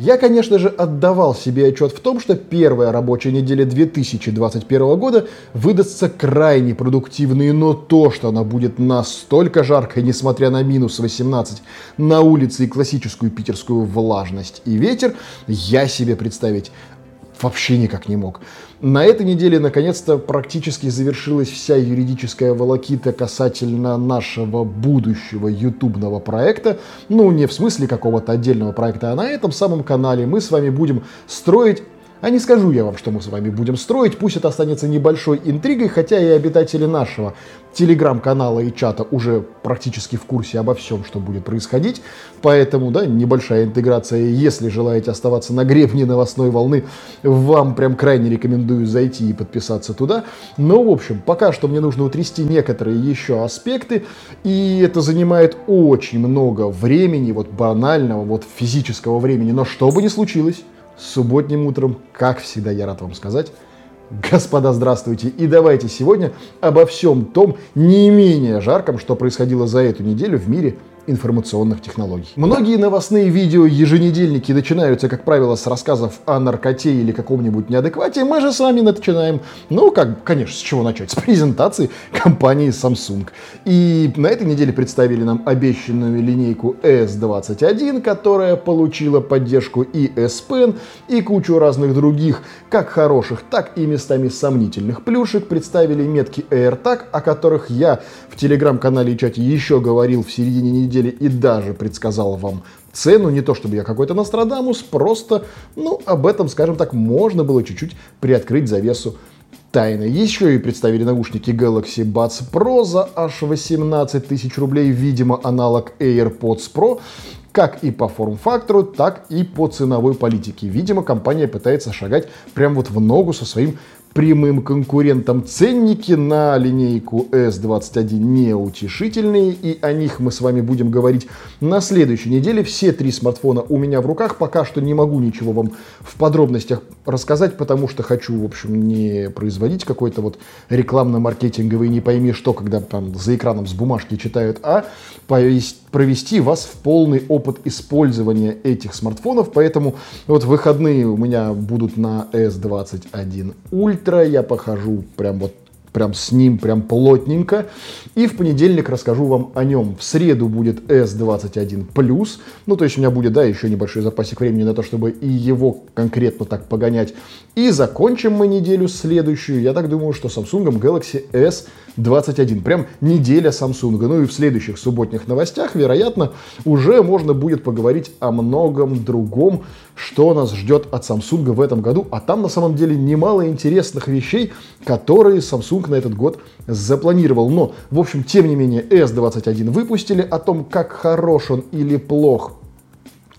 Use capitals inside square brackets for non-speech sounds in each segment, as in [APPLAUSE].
Я, конечно же, отдавал себе отчет в том, что первая рабочая неделя 2021 года выдастся крайне продуктивной, но то, что она будет настолько жаркой, несмотря на минус 18 на улице и классическую питерскую влажность и ветер, я себе представить вообще никак не мог. На этой неделе, наконец-то, практически завершилась вся юридическая волокита касательно нашего будущего ютубного проекта. Ну, не в смысле какого-то отдельного проекта, а на этом самом канале мы с вами будем строить а не скажу я вам, что мы с вами будем строить, пусть это останется небольшой интригой, хотя и обитатели нашего телеграм-канала и чата уже практически в курсе обо всем, что будет происходить. Поэтому, да, небольшая интеграция. Если желаете оставаться на гребне новостной волны, вам прям крайне рекомендую зайти и подписаться туда. Но, в общем, пока что мне нужно утрясти некоторые еще аспекты, и это занимает очень много времени, вот банального, вот физического времени. Но что бы ни случилось, субботним утром, как всегда, я рад вам сказать. Господа, здравствуйте! И давайте сегодня обо всем том не менее жарком, что происходило за эту неделю в мире – информационных технологий. Многие новостные видео еженедельники начинаются, как правило, с рассказов о наркоте или каком-нибудь неадеквате. Мы же с вами начинаем, ну, как, конечно, с чего начать? С презентации компании Samsung. И на этой неделе представили нам обещанную линейку S21, которая получила поддержку и S Pen, и кучу разных других, как хороших, так и местами сомнительных плюшек. Представили метки AirTag, о которых я в телеграм-канале и чате еще говорил в середине недели недели и даже предсказал вам цену. Не то чтобы я какой-то Нострадамус, просто, ну, об этом, скажем так, можно было чуть-чуть приоткрыть завесу тайны. Еще и представили наушники Galaxy Buds Pro за аж 18 тысяч рублей, видимо, аналог AirPods Pro как и по форм-фактору, так и по ценовой политике. Видимо, компания пытается шагать прямо вот в ногу со своим прямым конкурентам ценники на линейку S21 неутешительные, и о них мы с вами будем говорить на следующей неделе. Все три смартфона у меня в руках, пока что не могу ничего вам в подробностях рассказать, потому что хочу, в общем, не производить какой-то вот рекламно-маркетинговый не пойми что, когда там за экраном с бумажки читают, а провести вас в полный опыт использования этих смартфонов, поэтому вот выходные у меня будут на S21 Ultra, ультра, я похожу прям вот прям с ним, прям плотненько. И в понедельник расскажу вам о нем. В среду будет S21+, ну то есть у меня будет, да, еще небольшой запасик времени на то, чтобы и его конкретно так погонять. И закончим мы неделю следующую, я так думаю, что Samsung Galaxy S21. Прям неделя Samsung. Ну и в следующих субботних новостях, вероятно, уже можно будет поговорить о многом другом, что нас ждет от Samsung в этом году. А там на самом деле немало интересных вещей, которые Samsung на этот год запланировал. Но, в общем, тем не менее, S21 выпустили. О том, как хорош он или плох,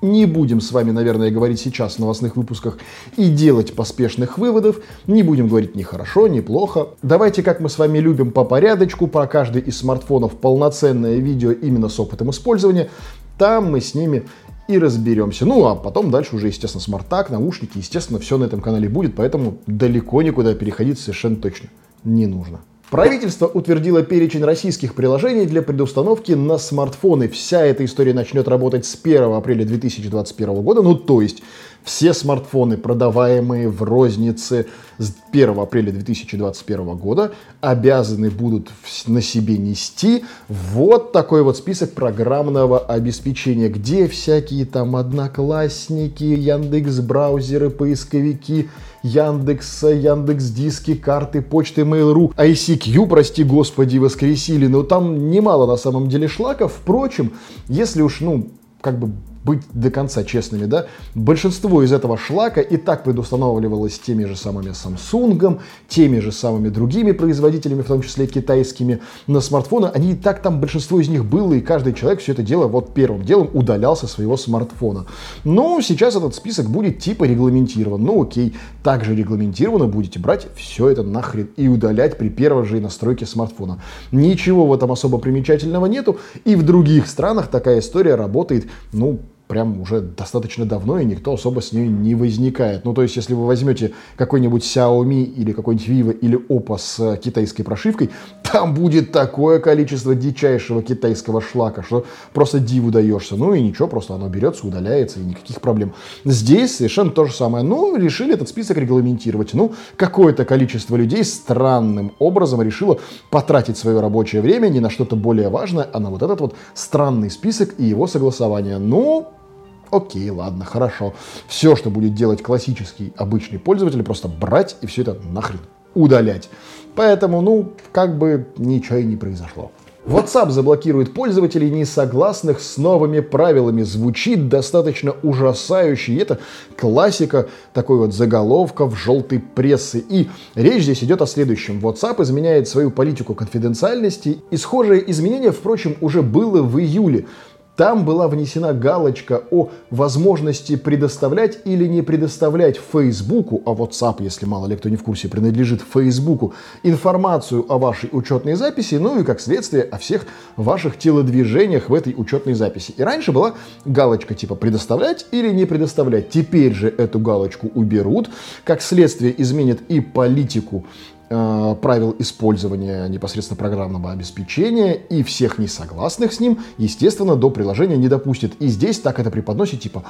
не будем с вами, наверное, говорить сейчас в новостных выпусках и делать поспешных выводов. Не будем говорить ни хорошо, ни плохо. Давайте, как мы с вами любим, по порядочку, про каждый из смартфонов полноценное видео именно с опытом использования. Там мы с ними и разберемся. Ну, а потом дальше уже, естественно, смарт-так, наушники, естественно, все на этом канале будет, поэтому далеко никуда переходить совершенно точно не нужно. Правительство утвердило перечень российских приложений для предустановки на смартфоны. Вся эта история начнет работать с 1 апреля 2021 года, ну то есть все смартфоны, продаваемые в рознице с 1 апреля 2021 года, обязаны будут на себе нести вот такой вот список программного обеспечения, где всякие там одноклассники, Яндекс браузеры, поисковики, Яндекс, Яндекс диски, карты, почты, Mail.ru, ICQ, прости господи, воскресили, но там немало на самом деле шлаков. Впрочем, если уж, ну, как бы быть до конца честными, да, большинство из этого шлака и так предустанавливалось теми же самыми Samsung, теми же самыми другими производителями, в том числе китайскими, на смартфоны. Они и так там, большинство из них было, и каждый человек все это дело вот первым делом удалял со своего смартфона. Но сейчас этот список будет типа регламентирован. Ну окей, также регламентированно будете брать все это нахрен и удалять при первой же настройке смартфона. Ничего в этом особо примечательного нету, и в других странах такая история работает, ну, прям уже достаточно давно, и никто особо с ней не возникает. Ну, то есть, если вы возьмете какой-нибудь Xiaomi или какой-нибудь Vivo или Oppo с китайской прошивкой, [LAUGHS] там будет такое количество дичайшего китайского шлака, что просто диву даешься. Ну и ничего, просто оно берется, удаляется, и никаких проблем. Здесь совершенно то же самое. Ну, решили этот список регламентировать. Ну, какое-то количество людей странным образом решило потратить свое рабочее время не на что-то более важное, а на вот этот вот странный список и его согласование. Ну, Окей, ладно, хорошо. Все, что будет делать классический обычный пользователь, просто брать и все это нахрен удалять. Поэтому, ну, как бы ничего и не произошло. WhatsApp заблокирует пользователей, не согласных с новыми правилами. Звучит достаточно ужасающе. И это классика такой вот заголовков желтой прессы. И речь здесь идет о следующем. WhatsApp изменяет свою политику конфиденциальности. И схожее изменение, впрочем, уже было в июле. Там была внесена галочка о возможности предоставлять или не предоставлять Фейсбуку, а WhatsApp, если мало ли кто не в курсе, принадлежит Фейсбуку, информацию о вашей учетной записи, ну и как следствие о всех ваших телодвижениях в этой учетной записи. И раньше была галочка типа предоставлять или не предоставлять. Теперь же эту галочку уберут, как следствие изменят и политику правил использования непосредственно программного обеспечения и всех несогласных с ним, естественно, до приложения не допустит. И здесь так это преподносит, типа,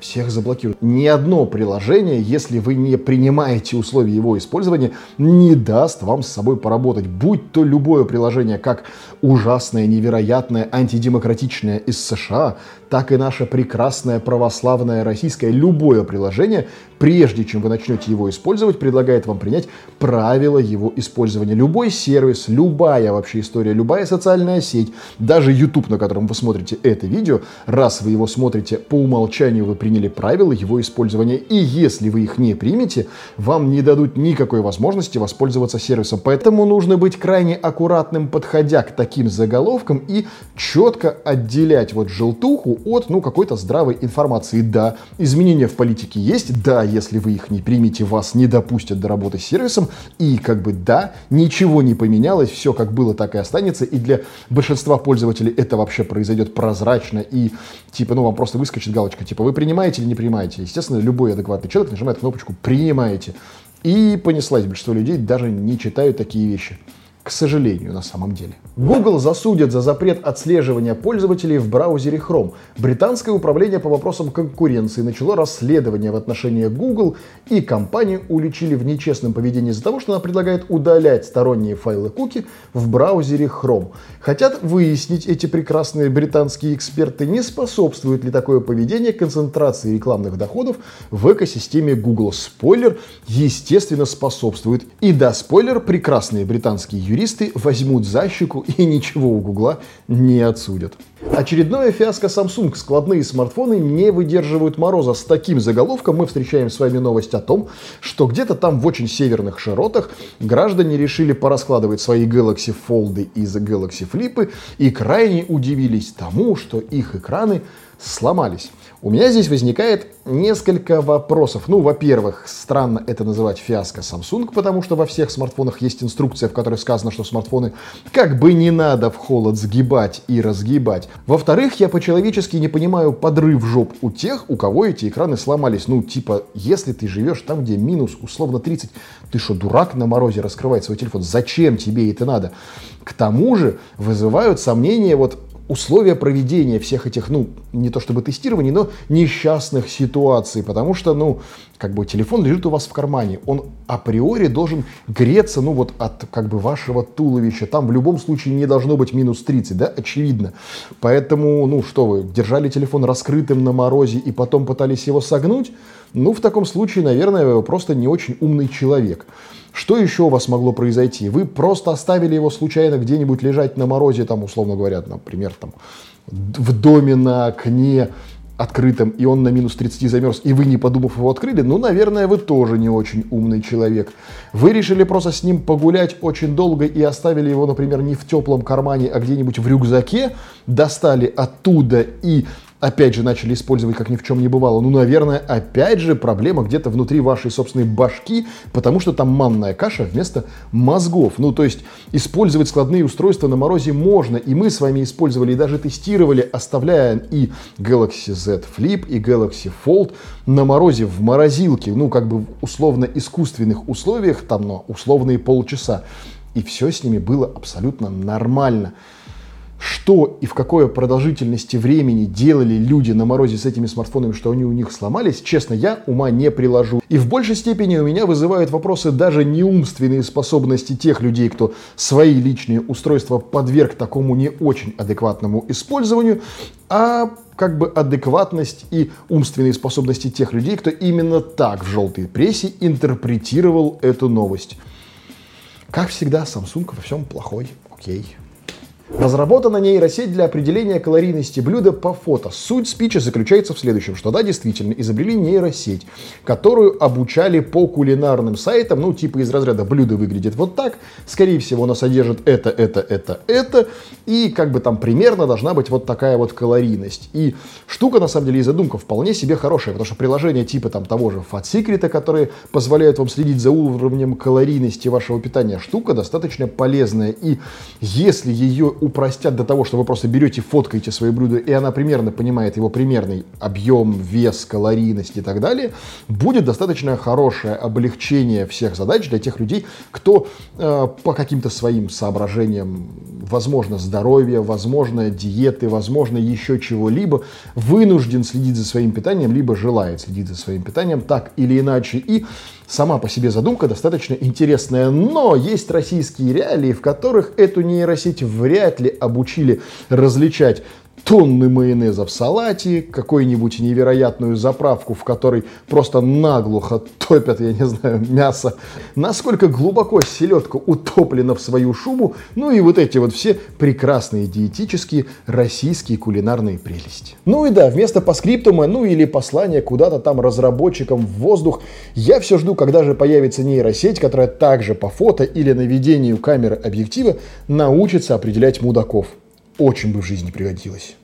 всех заблокируют. Ни одно приложение, если вы не принимаете условия его использования, не даст вам с собой поработать. Будь то любое приложение, как ужасное, невероятное, антидемократичное из США, так и наше прекрасное православное российское любое приложение, прежде чем вы начнете его использовать, предлагает вам принять правила его использования. Любой сервис, любая вообще история, любая социальная сеть, даже YouTube, на котором вы смотрите это видео, раз вы его смотрите, по умолчанию вы приняли правила его использования. И если вы их не примете, вам не дадут никакой возможности воспользоваться сервисом. Поэтому нужно быть крайне аккуратным, подходя к таким заголовкам и четко отделять вот желтуху от, ну, какой-то здравой информации. Да, изменения в политике есть, да, если вы их не примете, вас не допустят до работы с сервисом, и как бы да, ничего не поменялось, все как было, так и останется, и для большинства пользователей это вообще произойдет прозрачно, и типа, ну, вам просто выскочит галочка, типа, вы принимаете или не принимаете. Естественно, любой адекватный человек нажимает кнопочку «принимаете». И понеслась, большинство людей даже не читают такие вещи к сожалению, на самом деле. Google засудят за запрет отслеживания пользователей в браузере Chrome. Британское управление по вопросам конкуренции начало расследование в отношении Google, и компанию уличили в нечестном поведении из-за того, что она предлагает удалять сторонние файлы куки в браузере Chrome. Хотят выяснить эти прекрасные британские эксперты, не способствует ли такое поведение концентрации рекламных доходов в экосистеме Google. Спойлер, естественно, способствует. И да, спойлер, прекрасные британские юристы возьмут за щеку и ничего у Гугла не отсудят. Очередное фиаско Samsung. Складные смартфоны не выдерживают мороза. С таким заголовком мы встречаем с вами новость о том, что где-то там в очень северных широтах граждане решили пораскладывать свои Galaxy Fold из Galaxy Flip и крайне удивились тому, что их экраны сломались. У меня здесь возникает несколько вопросов. Ну, во-первых, странно это называть фиаско Samsung, потому что во всех смартфонах есть инструкция, в которой сказано, что смартфоны как бы не надо в холод сгибать и разгибать. Во-вторых, я по-человечески не понимаю подрыв жоп у тех, у кого эти экраны сломались. Ну, типа, если ты живешь там, где минус условно 30, ты что, дурак на морозе раскрывать свой телефон? Зачем тебе это надо? К тому же вызывают сомнения вот условия проведения всех этих, ну, не то чтобы тестирований, но несчастных ситуаций, потому что, ну, как бы телефон лежит у вас в кармане, он априори должен греться, ну, вот от, как бы, вашего туловища, там в любом случае не должно быть минус 30, да, очевидно. Поэтому, ну, что вы, держали телефон раскрытым на морозе и потом пытались его согнуть, ну, в таком случае, наверное, вы просто не очень умный человек. Что еще у вас могло произойти? Вы просто оставили его случайно где-нибудь лежать на морозе, там, условно говоря, например, там, в доме на окне открытом, и он на минус 30 замерз, и вы, не подумав, его открыли, ну, наверное, вы тоже не очень умный человек. Вы решили просто с ним погулять очень долго и оставили его, например, не в теплом кармане, а где-нибудь в рюкзаке, достали оттуда и опять же начали использовать как ни в чем не бывало. Ну, наверное, опять же проблема где-то внутри вашей собственной башки, потому что там манная каша вместо мозгов. Ну, то есть использовать складные устройства на морозе можно, и мы с вами использовали и даже тестировали, оставляя и Galaxy Z Flip, и Galaxy Fold на морозе в морозилке, ну, как бы в условно искусственных условиях, там, на условные полчаса. И все с ними было абсолютно нормально что и в какой продолжительности времени делали люди на морозе с этими смартфонами, что они у них сломались, честно, я ума не приложу. И в большей степени у меня вызывают вопросы даже не умственные способности тех людей, кто свои личные устройства подверг такому не очень адекватному использованию, а как бы адекватность и умственные способности тех людей, кто именно так в желтой прессе интерпретировал эту новость. Как всегда, Samsung во всем плохой. Окей. Разработана нейросеть для определения калорийности блюда по фото. Суть спича заключается в следующем, что да, действительно, изобрели нейросеть, которую обучали по кулинарным сайтам, ну, типа из разряда блюдо выглядит вот так, скорее всего, оно содержит это, это, это, это, и как бы там примерно должна быть вот такая вот калорийность. И штука, на самом деле, и задумка вполне себе хорошая, потому что приложения типа там того же Fat Secret, которые позволяют вам следить за уровнем калорийности вашего питания, штука достаточно полезная. И если ее упростят до того, что вы просто берете, фоткаете свои блюда, и она примерно понимает его примерный объем, вес, калорийность и так далее, будет достаточно хорошее облегчение всех задач для тех людей, кто э, по каким-то своим соображениям, возможно, здоровья, возможно, диеты, возможно, еще чего-либо, вынужден следить за своим питанием, либо желает следить за своим питанием так или иначе. И Сама по себе задумка достаточно интересная, но есть российские реалии, в которых эту нейросеть вряд ли обучили различать тонны майонеза в салате, какую-нибудь невероятную заправку, в которой просто наглухо топят, я не знаю, мясо, насколько глубоко селедка утоплена в свою шубу, ну и вот эти вот все прекрасные диетические российские кулинарные прелести. Ну и да, вместо паскриптума, ну или послания куда-то там разработчикам в воздух, я все жду, когда же появится нейросеть, которая также по фото или наведению камеры объектива научится определять мудаков очень бы в жизни пригодилось.